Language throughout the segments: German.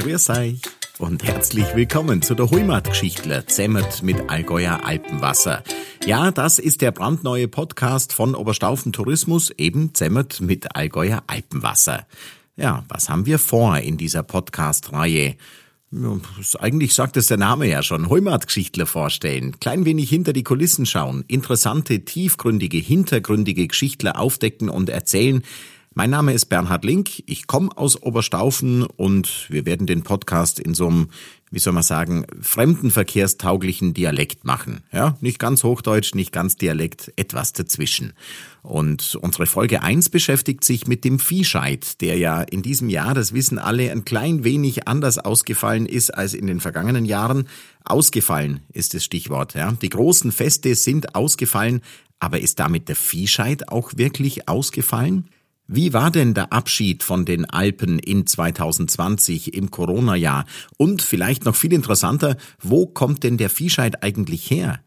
Grüß euch und herzlich willkommen zu der Heimatgeschichtler Zemmert mit Allgäuer Alpenwasser. Ja, das ist der brandneue Podcast von Oberstaufen Tourismus, eben Zemmert mit Allgäuer Alpenwasser. Ja, was haben wir vor in dieser Podcast-Reihe? Eigentlich sagt es der Name ja schon. Heimatgeschichtler vorstellen, klein wenig hinter die Kulissen schauen, interessante, tiefgründige, hintergründige Geschichtler aufdecken und erzählen, mein Name ist Bernhard Link, ich komme aus Oberstaufen und wir werden den Podcast in so einem, wie soll man sagen, fremdenverkehrstauglichen Dialekt machen. Ja, nicht ganz Hochdeutsch, nicht ganz Dialekt, etwas dazwischen. Und unsere Folge 1 beschäftigt sich mit dem Viehscheid, der ja in diesem Jahr, das wissen alle, ein klein wenig anders ausgefallen ist als in den vergangenen Jahren. Ausgefallen ist das Stichwort. Ja. Die großen Feste sind ausgefallen, aber ist damit der Viehscheid auch wirklich ausgefallen? Wie war denn der Abschied von den Alpen in 2020 im Corona-Jahr? Und vielleicht noch viel interessanter, wo kommt denn der Viehscheid eigentlich her?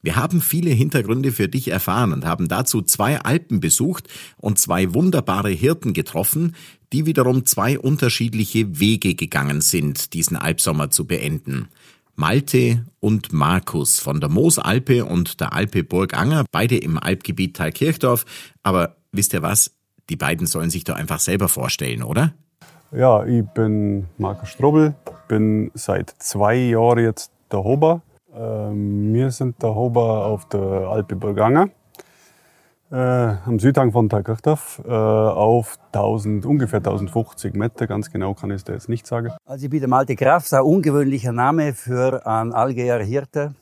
Wir haben viele Hintergründe für dich erfahren und haben dazu zwei Alpen besucht und zwei wunderbare Hirten getroffen, die wiederum zwei unterschiedliche Wege gegangen sind, diesen Alpsommer zu beenden. Malte und Markus von der Moosalpe und der Alpe Burganger, beide im Alpgebiet Thalkirchdorf. Aber wisst ihr was? Die beiden sollen sich doch einfach selber vorstellen, oder? Ja, ich bin Markus Strobel, bin seit zwei Jahren jetzt der Hober. Ähm, wir sind der Hober auf der Alpe Burganger, äh, am Südhang von Thalkirchdorf, äh, auf 1000, ungefähr 1050 Meter, ganz genau kann ich es dir jetzt nicht sagen. Also ich bin der Malte Graf, ein ungewöhnlicher Name für einen Allgäuer Hirte.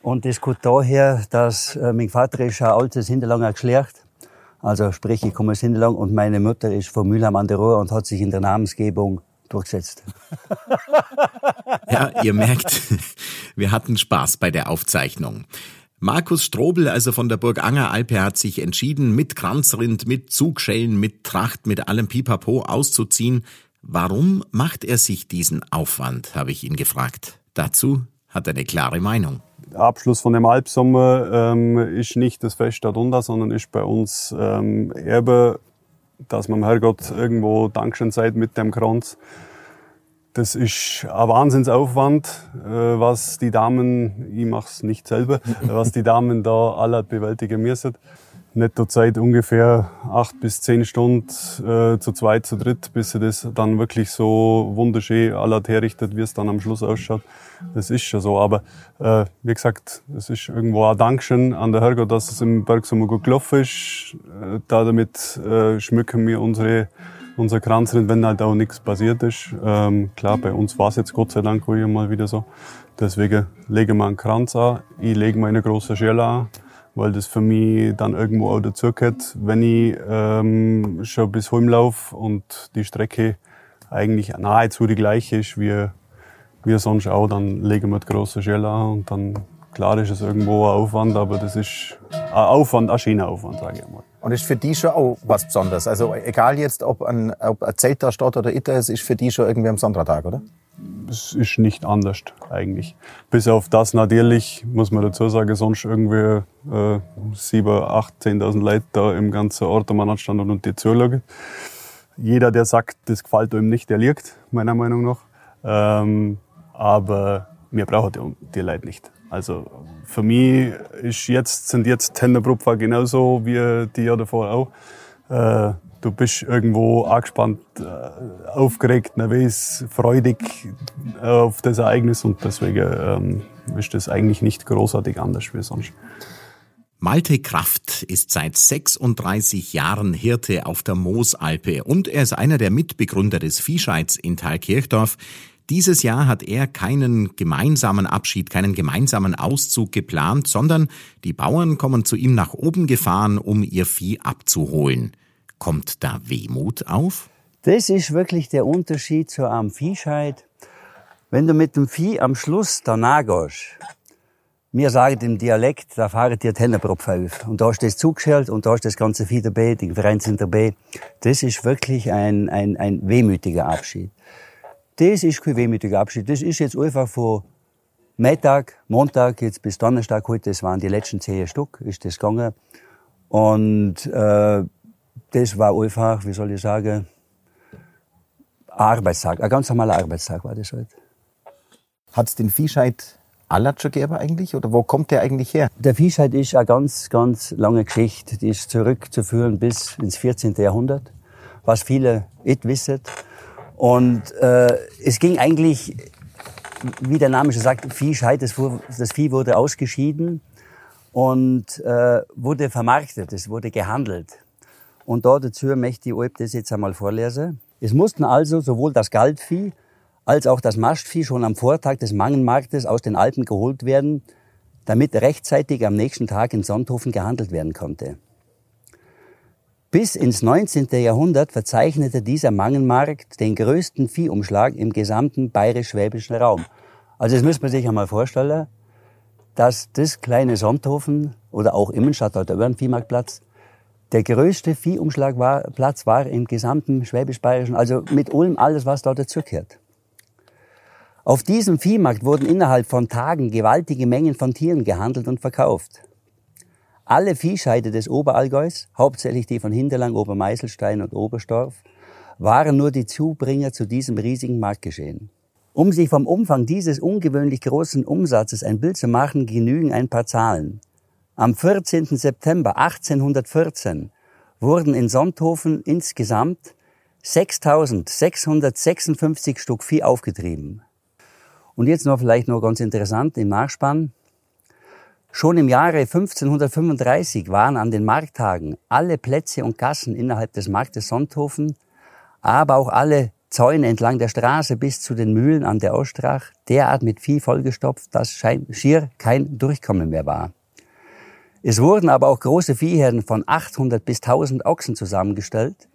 Und das kommt daher, dass äh, mein Vater ist ein altes Hinterlanger Geschlecht also sprich, ich komme aus Hinterlang und meine Mutter ist von Mülheim an der Ruhr und hat sich in der Namensgebung durchgesetzt. Ja, ihr merkt, wir hatten Spaß bei der Aufzeichnung. Markus Strobel, also von der Burg Angeralpe, hat sich entschieden, mit Kranzrind, mit Zugschellen, mit Tracht, mit allem Pipapo auszuziehen. Warum macht er sich diesen Aufwand, habe ich ihn gefragt. Dazu hat er eine klare Meinung. Abschluss von dem Alpsommer ähm, ist nicht das Fest darunter, sondern ist bei uns ähm, Erbe, dass man dem Herrgott irgendwo Dankeschön seid mit dem Kranz. Das ist ein Wahnsinnsaufwand, äh, was die Damen, ich mach's nicht selber, was die Damen da alle bewältigen müssen. Nettozeit ungefähr acht bis zehn Stunden äh, zu zweit, zu dritt, bis sie das dann wirklich so wunderschön allert herrichtet, wie es dann am Schluss ausschaut. Das ist schon so. Aber äh, wie gesagt, es ist irgendwo ein Dankeschön an der Herrgott, dass es im Berg so gut gelaufen ist. Äh, damit äh, schmücken wir unsere unser Kranzrind, wenn halt auch nichts passiert ist. Ähm, klar, bei uns war es jetzt Gott sei Dank ruhig mal wieder so. Deswegen legen wir einen Kranz an. Ich lege mir eine große Schelle an weil das für mich dann irgendwo auch dazugehört, wenn ich ähm, schon bis Holm laufe und die Strecke eigentlich nahezu die gleiche ist wie, wie sonst auch, dann legen wir die große Schelle an und dann, klar ist es irgendwo ein Aufwand, aber das ist ein Aufwand, ein schöner Aufwand, sage ich mal. Und ist für die schon auch was Besonderes? Also egal jetzt, ob ein, ob ein Zelt da steht oder Itter, es ist für die schon irgendwie am Sonntag, oder? Es ist nicht anders eigentlich. Bis auf das natürlich, muss man dazu sagen, sonst irgendwie äh, 7, 8, 10.000 Leute da im ganzen Ort am Anstand und die zuschauen. Jeder, der sagt, das gefällt ihm nicht, der liegt, meiner Meinung nach. Ähm, aber wir brauchen die, die Leute nicht. Also für mich ist jetzt, sind jetzt Tenderbrupfer genauso wie die Jahre davor auch. Äh, du bist irgendwo angespannt, äh, aufgeregt, nervös, freudig äh, auf das Ereignis und deswegen ähm, ist das eigentlich nicht großartig anders wie sonst. Malte Kraft ist seit 36 Jahren Hirte auf der Moosalpe und er ist einer der Mitbegründer des Viehscheids in Thalkirchdorf. Dieses Jahr hat er keinen gemeinsamen Abschied, keinen gemeinsamen Auszug geplant, sondern die Bauern kommen zu ihm nach oben gefahren, um ihr Vieh abzuholen. Kommt da Wehmut auf? Das ist wirklich der Unterschied zu einem Viehscheid. Wenn du mit dem Vieh am Schluss danach gehst, mir sagen im Dialekt, da fahren dir Tennerpropf auf. Und da ist das zugeschält und da ist das ganze Vieh dabei, die Verein sind dabei. Das ist wirklich ein, ein, ein wehmütiger Abschied. Das ist kein wehmütiger Abschied. Das ist jetzt einfach von Mittag, Montag, jetzt bis Donnerstag heute, das waren die letzten zehn Stück, ist das gegangen. Und äh, das war einfach, wie soll ich sagen, Arbeitstag, ein ganz normaler Arbeitstag war das halt. Hat es den Viehscheid aller schon gegeben eigentlich? Oder wo kommt der eigentlich her? Der Viehscheid ist eine ganz, ganz lange Geschichte. Die ist zurückzuführen bis ins 14. Jahrhundert, was viele nicht wissen. Und äh, es ging eigentlich, wie der Name schon sagt, Viehscheid. Das, das Vieh wurde ausgeschieden und äh, wurde vermarktet, es wurde gehandelt. Und da dazu möchte ich euch das jetzt einmal vorlesen. Es mussten also sowohl das Galtvieh als auch das Mastvieh schon am Vortag des Mangenmarktes aus den Alpen geholt werden, damit rechtzeitig am nächsten Tag in Sonthofen gehandelt werden konnte. Bis ins 19. Jahrhundert verzeichnete dieser Mangenmarkt den größten Viehumschlag im gesamten bayerisch-schwäbischen Raum. Also das muss man sich einmal vorstellen, dass das kleine Sonthofen oder auch Immenstadt oder der Viehmarktplatz der größte Viehumschlagplatz war im gesamten Schwäbisch-Bayerischen, also mit Ulm alles, was da dazugehört. Auf diesem Viehmarkt wurden innerhalb von Tagen gewaltige Mengen von Tieren gehandelt und verkauft. Alle Viehscheide des Oberallgäus, hauptsächlich die von Hinterlang, Obermeißelstein und Oberstorf, waren nur die Zubringer zu diesem riesigen Marktgeschehen. Um sich vom Umfang dieses ungewöhnlich großen Umsatzes ein Bild zu machen, genügen ein paar Zahlen. Am 14. September 1814 wurden in Sonthofen insgesamt 6.656 Stück Vieh aufgetrieben. Und jetzt noch vielleicht noch ganz interessant im Nachspann. Schon im Jahre 1535 waren an den Markttagen alle Plätze und Gassen innerhalb des Marktes Sonthofen, aber auch alle Zäune entlang der Straße bis zu den Mühlen an der Ostrach derart mit Vieh vollgestopft, dass schier kein Durchkommen mehr war. Es wurden aber auch große Viehherden von 800 bis 1000 Ochsen zusammengestellt,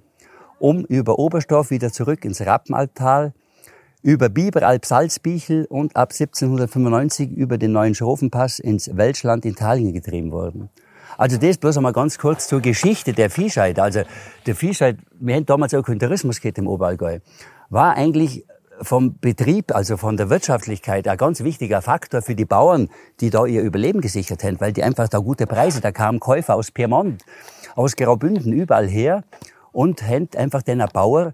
um über Oberstorf wieder zurück ins Rappenalptal, über Biberalp Salzbichel und ab 1795 über den neuen Schrofenpass ins Welschland Italien getrieben worden. Also das bloß einmal ganz kurz zur Geschichte der Viehscheid. Also der Viehscheid, wir haben damals auch keinen Tourismus gehabt im Oberallgäu, war eigentlich vom Betrieb, also von der Wirtschaftlichkeit, ein ganz wichtiger Faktor für die Bauern, die da ihr Überleben gesichert haben, weil die einfach da gute Preise, da kamen Käufer aus Piemont, aus Graubünden, überall her und haben einfach den Bauer,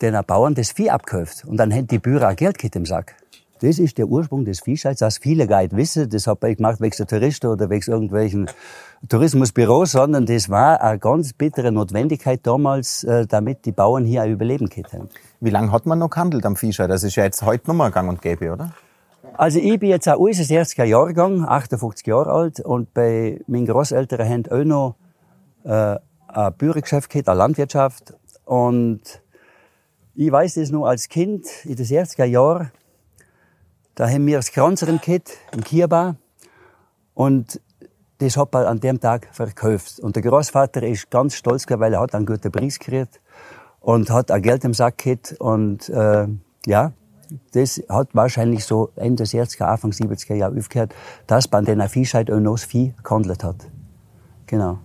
den Bauern das Vieh abgekauft. Und dann haben die Bürger auch Geld im Sack. Das ist der Ursprung des Viehscheids, das viele gar nicht wissen. Das habe ich gemacht wegen der Touristen oder wegen irgendwelchen Tourismusbüros, sondern das war eine ganz bittere Notwendigkeit damals, äh, damit die Bauern hier auch überleben können. Wie lange hat man noch gehandelt am Viehscheid? Das ist ja jetzt heute nochmal gang und gäbe, oder? Also ich bin jetzt ein äußerst 60er Jahrgang, 58 Jahre alt und bei meinen Großeltern haben auch noch äh, ein Bürgergeschäft gehabt, eine Landwirtschaft und ich weiß das noch als Kind in den 60er Jahren, da haben wir das Kranzeren gehabt, im Kierbar. Und das hat man an dem Tag verkauft. Und der Großvater ist ganz stolz weil er hat einen guten Preis gekriegt und hat auch Geld im Sack gehabt. Und äh, ja, das hat wahrscheinlich so Ende 60er, Anfang 70er Jahre aufgehört, dass man den Viehscheid auch noch das Vieh gehandelt hat. Genau.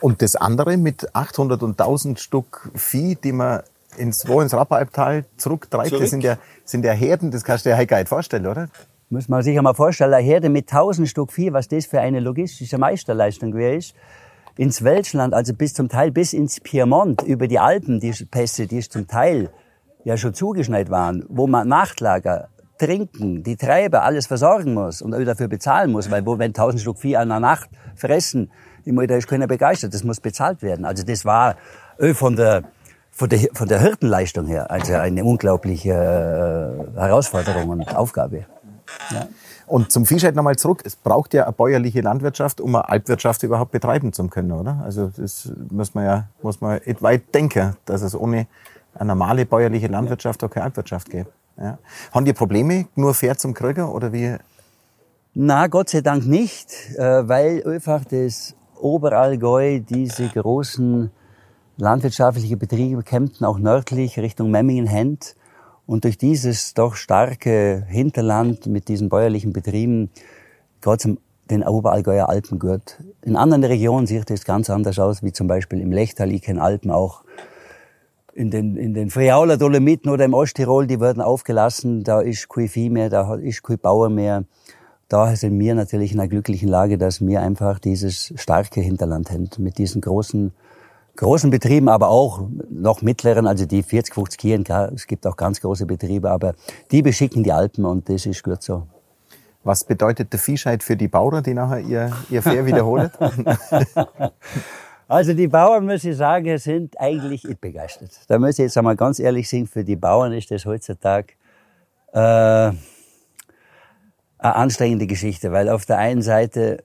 Und das andere mit 800 und 1000 Stück Vieh, die man ins, wo ins Rapperalptal zurücktreibt, Zurück? das sind ja, sind ja Herden, das kannst du dir halt gar nicht vorstellen, oder? Muss man sich einmal vorstellen, eine Herde mit 1000 Stück Vieh, was das für eine logistische Meisterleistung wäre ist. Ins Welschland, also bis zum Teil bis ins Piemont, über die Alpen, die Pässe, die zum Teil ja schon zugeschneit waren, wo man Nachtlager, Trinken, die Treiber, alles versorgen muss und dafür bezahlen muss, weil wo, wenn 1000 Stück Vieh an einer Nacht fressen, immer, da ist keiner begeistert, das muss bezahlt werden. Also das war von der, von der, von der Hirtenleistung her, also eine unglaubliche äh, Herausforderung und Aufgabe. Ja. Und zum Viehscheid nochmal zurück. Es braucht ja eine bäuerliche Landwirtschaft, um eine Alpwirtschaft überhaupt betreiben zu können, oder? Also das muss man ja muss man weit denken, dass es ohne eine normale bäuerliche Landwirtschaft auch keine Alpwirtschaft gibt. Ja. Haben die Probleme nur fair zum Krieger oder wie? Na, Gott sei Dank nicht, äh, weil einfach das Oberallgäu diese großen landwirtschaftliche Betriebe kämpften auch nördlich Richtung Memmingen-Hend. Und durch dieses doch starke Hinterland mit diesen bäuerlichen Betrieben zum den Oberallgäuer Alpen gehört. In anderen Regionen sieht es ganz anders aus, wie zum Beispiel im Lechtal, ich kenne Alpen auch. In den, in den Friauler Dolomiten oder im Osttirol, die werden aufgelassen, da ist kein Vieh mehr, da ist kein Bauer mehr. Da sind wir natürlich in einer glücklichen Lage, dass wir einfach dieses starke Hinterland haben, mit diesen großen großen Betrieben, aber auch noch mittleren, also die 40, 50 Kieren, es gibt auch ganz große Betriebe, aber die beschicken die Alpen und das ist gut so. Was bedeutet der Viehscheid für die Bauern, die nachher ihr, ihr Fair wiederholen? Also die Bauern, muss ich sagen, sind eigentlich begeistert. Da muss ich jetzt einmal ganz ehrlich sagen, für die Bauern ist das heutzutage äh, eine anstrengende Geschichte, weil auf der einen Seite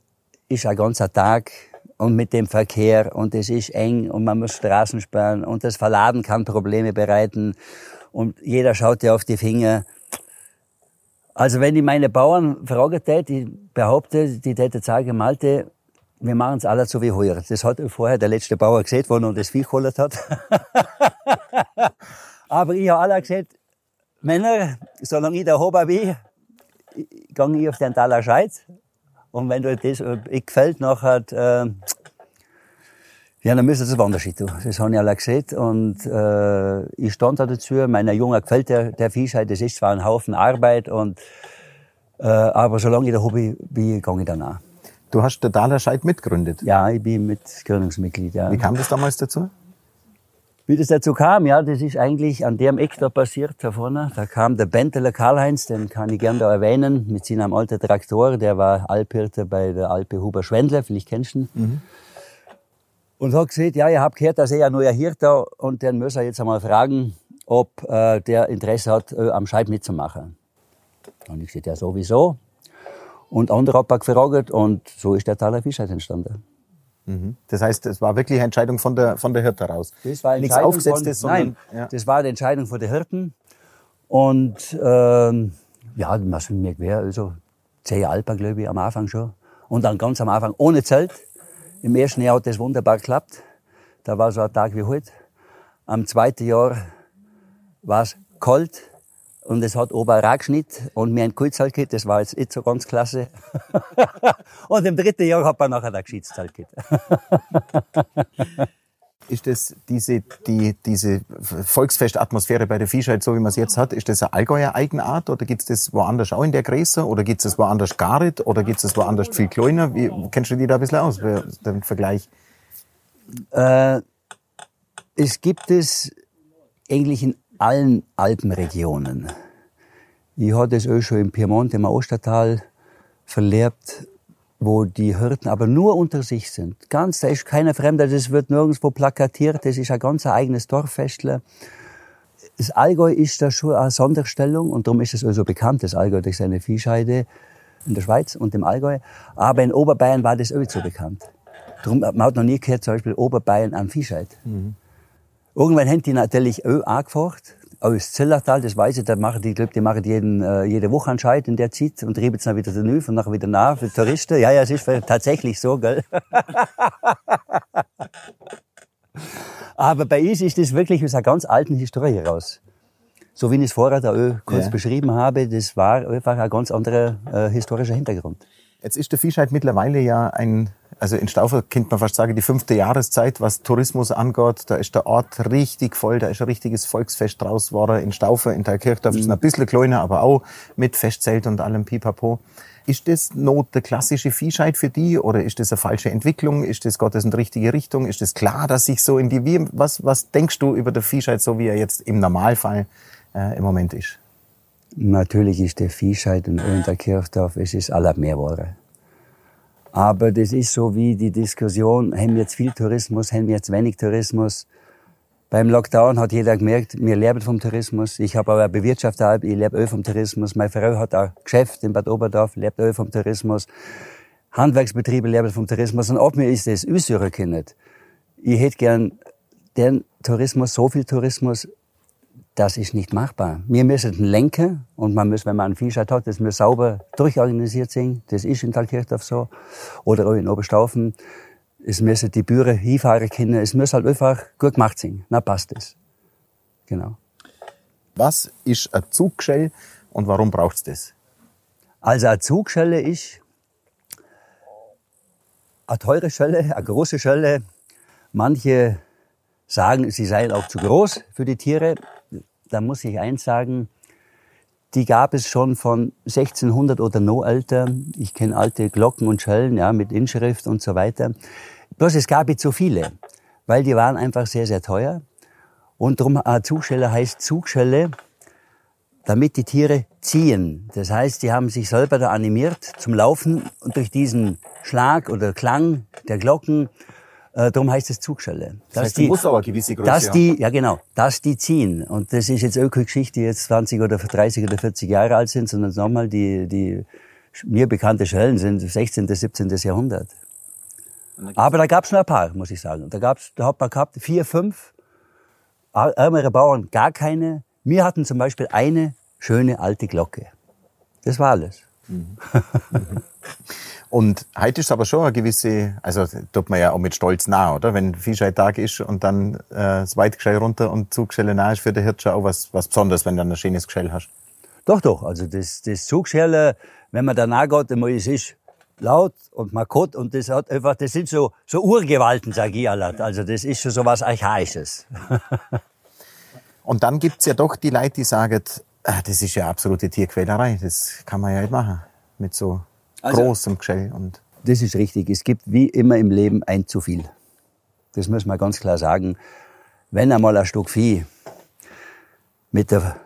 ist ein ganzer Tag und mit dem Verkehr und es ist eng und man muss Straßen sperren und das Verladen kann Probleme bereiten und jeder schaut dir auf die Finger. Also wenn ich meine Bauern frage, ich behaupte, die täte sagen, Malte, wir machen es alles so wie heuer. Das hat vorher der letzte Bauer gesehen, wo er das Vieh geholt hat. Aber ich habe alle gesagt, Männer, solange ich der Hober bin, gehe ich auf den Taler Scheid. Und wenn dir das gefällt, nachher, äh, ja, dann müssen das woanders tun. Das habe ich alle gesehen. Und äh, ich stand da dazu. Meiner Junge gefällt der, der Viehscheid. Das ist zwar ein Haufen Arbeit, und, äh, aber solange ich der Hobby bin, gehe ich danach. Du hast der Daler Scheid mitgegründet? Ja, ich bin mit Gründungsmitglied, ja. Wie kam das damals dazu? Wie das dazu kam, ja, das ist eigentlich an dem Eck da passiert, da vorne. Da kam der Benteler Karl-Heinz, den kann ich gern da erwähnen, mit seinem alten Traktor. Der war Alphirte bei der Alpe Huber Schwendler, vielleicht kennst du ihn. Mhm. Und hat gesagt, ja, ich hab gehört, dass er ein neuer Hirte und den muss er jetzt einmal fragen, ob äh, der Interesse hat, äh, am Scheid mitzumachen. Und ich gesagt, ja, sowieso. Und andere haben gefragt und so ist der Taler Fischheit entstanden. Mhm. Das heißt, es war wirklich eine Entscheidung von der, von der Hirte raus. Das war Nichts Aufgesetztes, von, sondern... Nein, ja. das war die Entscheidung von der Hirten. Und ähm, ja, man sind mir quer, also zehn Alpen, glaube ich, am Anfang schon. Und dann ganz am Anfang ohne Zelt. Im ersten Jahr hat das wunderbar geklappt. Da war so ein Tag wie heute. Am zweiten Jahr war es kalt und es hat oben Ragschnitt und mir ein Kurzhalt gehabt, das war jetzt nicht so ganz klasse. und im dritten Jahr hat man nachher ein Geschichtszelt gehabt. ist das diese, die, diese Volksfestatmosphäre bei der Viehscheid, so wie man es jetzt hat, ist das eine Allgäuer Eigenart oder gibt es das woanders auch in der Gräser oder gibt es das woanders gar nicht oder gibt es das woanders viel kleiner? Wie, kennst du die da ein bisschen aus, den Vergleich? Äh, es gibt es eigentlich in allen Alpenregionen. Ich hatte es auch schon im Piemont, im Ostertal verlebt, wo die Hirten aber nur unter sich sind. Ganz, da ist keiner Fremder, das wird nirgendwo plakatiert, das ist ein ganz eigenes Dorffestler. Das Allgäu ist da schon eine Sonderstellung und darum ist es also bekannt, das Allgäu durch seine Viehscheide in der Schweiz und im Allgäu. Aber in Oberbayern war das nicht so bekannt. Darum, man hat noch nie gehört, zum Beispiel Oberbayern am Viehscheid. Mhm. Irgendwann haben die natürlich auch angefragt. Aus Zillertal, das weiß ich, da machen die, glaub, die machen jeden, äh, jede Woche anscheinend in der Zeit und treiben es dann wieder daneben und nachher wieder nach für Touristen. Ja, ja, es ist tatsächlich so, gell. Aber bei uns ist das wirklich aus einer ganz alten Historie raus. So wie ich es vorher da auch kurz ja. beschrieben habe, das war einfach ein ganz anderer äh, historischer Hintergrund. Jetzt ist der Fischheit mittlerweile ja ein also in Staufer könnte man fast sagen, die fünfte Jahreszeit, was Tourismus angeht. Da ist der Ort richtig voll, da ist ein richtiges Volksfest draus geworden. In Staufer, in Teilkirchdorf mhm. ist es ein bisschen kleiner, aber auch mit Festzelt und allem Pipapo. Ist das noch der klassische Viehscheid für die oder ist das eine falsche Entwicklung? Ist das Gottes in die richtige Richtung? Ist das klar, dass sich so in die, wie, was, was denkst du über den Viehscheid, so wie er jetzt im Normalfall äh, im Moment ist? Natürlich ist der Viehscheid in Kirchdorf, es ist aller mehr geworden. Aber das ist so wie die Diskussion, haben wir jetzt viel Tourismus, haben wir jetzt wenig Tourismus. Beim Lockdown hat jeder gemerkt, wir leben vom Tourismus. Ich habe aber bewirtschaftet, ich lebe auch vom Tourismus. Meine Frau hat ein Geschäft in Bad Oberdorf, lebt auch vom Tourismus. Handwerksbetriebe leben vom Tourismus. Und ob mir ist das aussuchen Ich hätte gern den Tourismus, so viel Tourismus, das ist nicht machbar. Wir müssen lenken und man muss, wenn man einen Viehscheid hat, das muss sauber durchorganisiert sein. Das ist in Thalkirchdorf so. Oder auch in Oberstaufen. Es müssen die Bühre hinfahren können. Es muss halt einfach gut gemacht sein. Na, passt es. Genau. Was ist ein Zugschell und warum braucht es das? Also eine Zugschelle ist eine teure Schelle, eine große Schelle. Manche sagen, sie seien auch zu groß für die Tiere da muss ich eins sagen, die gab es schon von 1600 oder noch älter. Ich kenne alte Glocken und Schellen, ja, mit Inschrift und so weiter. Bloß es gab nicht so viele, weil die waren einfach sehr, sehr teuer. Und darum, eine Zugschelle heißt Zugschelle, damit die Tiere ziehen. Das heißt, die haben sich selber da animiert zum Laufen und durch diesen Schlag oder Klang der Glocken, äh, darum heißt es Zugschelle. Das heißt, die muss aber gewisse Größe dass die, ja genau, dass die ziehen. Und das ist jetzt Öko-Geschichte, die jetzt 20 oder 30 oder 40 Jahre alt sind, sondern nochmal die, die mir bekannte Schellen sind 16. 17. Jahrhundert. Aber da gab's nur ein paar, muss ich sagen. Da gab's, da hat man gehabt vier, fünf, ärmere Bauern gar keine. Wir hatten zum Beispiel eine schöne alte Glocke. Das war alles. Mhm. Und heute ist aber schon eine gewisse, also tut man ja auch mit Stolz nah, oder? Wenn Viehscheitag ist und dann äh, das Weitgeschell runter und Zugschelle nah ist für den Hirt schon auch was, was Besonderes, wenn du dann ein schönes Geschell hast. Doch, doch. Also das, das Zugschelle, wenn man danach geht, einmal, es ist laut und markot und das hat einfach, das sind so, so Urgewalten, sag ich alle. Also das ist schon so was Archaisches. und dann gibt's ja doch die Leute, die sagen, ah, das ist ja absolute Tierquälerei, das kann man ja nicht machen mit so also, großem Geschell. Und das ist richtig. Es gibt wie immer im Leben ein zu viel. Das muss man ganz klar sagen. Wenn einmal ein Stück Vieh mit der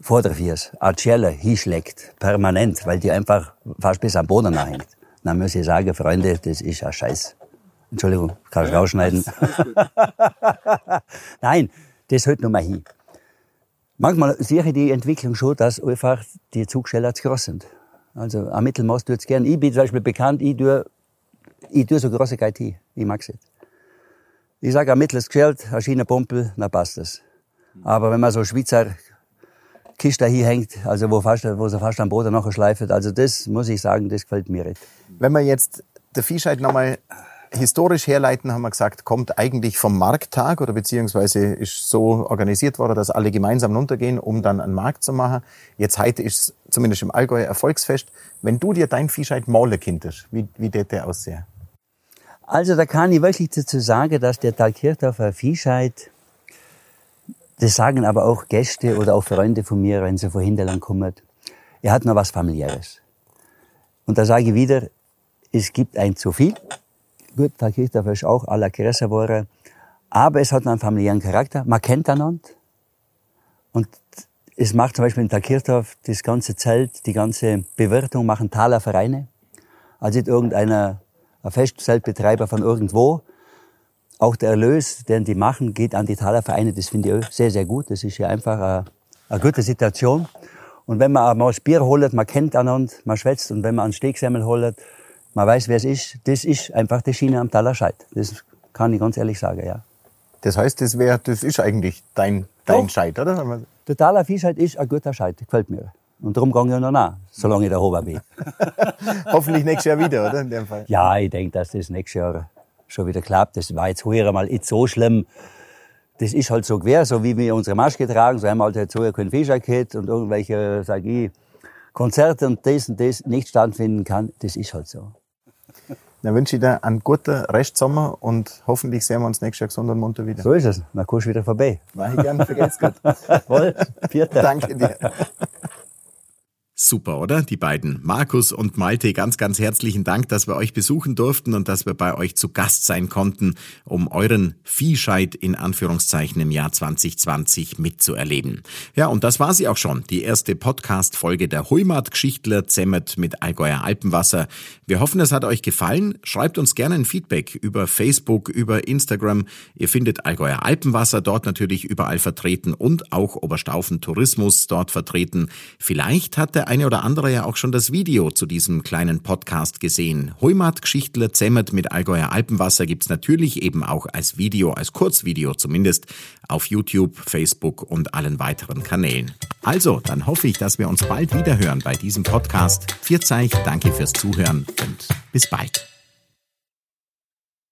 Vorderviers Arcella hinschlägt, permanent, weil die einfach fast bis am Boden nachhängt, dann muss ich sagen, Freunde, das ist ein Scheiß. Entschuldigung, kann ich rausschneiden. Nein, das hört nur mal hin. Manchmal sehe ich die Entwicklung schon, dass einfach die Zugsteller zu groß sind. Also am Mittelmaß tut es gern. Ich bin zum Beispiel bekannt, ich tue, ich tue so große IT. Ich mag's nicht. Ich sage, ein mittleres Geld, ein Schienenpumpel, dann passt das. Aber wenn man so Schweizer Kiste hier hängt, also wo, fast, wo sie fast am Boden nachher schleift, also das muss ich sagen, das gefällt mir nicht. Wenn man jetzt der Viehscheid nochmal historisch herleiten, haben wir gesagt, kommt eigentlich vom Markttag oder beziehungsweise ist so organisiert worden, dass alle gemeinsam runtergehen, um dann einen Markt zu machen. Jetzt heute ist zumindest im Allgäu Erfolgsfest. Wenn du dir dein Viehscheid malen könntest, wie, wie wird der aussehen? Also da kann ich wirklich dazu sagen, dass der Thalkirchdorfer Viehscheid, das sagen aber auch Gäste oder auch Freunde von mir, wenn sie von Hinterland kommen, er hat noch was familiäres. Und da sage ich wieder, es gibt ein zu viel Gut, Kirchdorf ist auch aller größer geworden. Aber es hat einen familiären Charakter. Man kennt einander. Und es macht zum Beispiel in der Kirchdorf das ganze Zelt, die ganze Bewirtung machen Taler Vereine. Also nicht irgendeiner, ein Festzeltbetreiber von irgendwo. Auch der Erlös, den die machen, geht an die Taler Vereine. Das finde ich sehr, sehr gut. Das ist ja einfach eine, eine gute Situation. Und wenn man mal das Bier holt, man kennt einander, man schwätzt. Und wenn man einen Stegsemmel holt, man weiß, wer es ist, das ist einfach die Schiene am Talerscheid. Das kann ich ganz ehrlich sagen, ja. Das heißt, das wäre, das ist eigentlich dein, dein Doch. Scheit, oder? Der Taler Viehscheid ist ein guter Scheit, gefällt mir. Und darum gehe ich noch nach, solange ich da oben bin. Hoffentlich nächstes Jahr wieder, oder? In dem Fall. Ja, ich denke, dass das nächstes Jahr schon wieder klappt. Das war jetzt heuer mal nicht so schlimm. Das ist halt so quer, so wie wir unsere Maske tragen, so einmal halt so kein Viehjacket und irgendwelche, sag ich, Konzerte und das und das nicht stattfinden kann. Das ist halt so. Dann wünsche ich dir einen guten Restsommer und hoffentlich sehen wir uns nächstes Jahr gesund und munter wieder. So ist es. Dann kommst du wieder vorbei. Mach ich gerne, vergesst gut. Voll. Danke dir. Super, oder? Die beiden. Markus und Malte, ganz, ganz herzlichen Dank, dass wir euch besuchen durften und dass wir bei euch zu Gast sein konnten, um euren Viehscheid in Anführungszeichen im Jahr 2020 mitzuerleben. Ja, und das war sie auch schon. Die erste Podcast-Folge der Huimat-Geschichtler Zemmert mit Allgäuer Alpenwasser. Wir hoffen, es hat euch gefallen. Schreibt uns gerne ein Feedback über Facebook, über Instagram. Ihr findet Allgäuer Alpenwasser dort natürlich überall vertreten und auch Oberstaufen Tourismus dort vertreten. Vielleicht hat der eine oder andere ja auch schon das Video zu diesem kleinen Podcast gesehen. Geschichtler Zemmert mit Allgäuer Alpenwasser gibt's natürlich eben auch als Video, als Kurzvideo zumindest, auf YouTube, Facebook und allen weiteren Kanälen. Also, dann hoffe ich, dass wir uns bald wieder hören bei diesem Podcast. Vierzeich, danke fürs Zuhören und bis bald.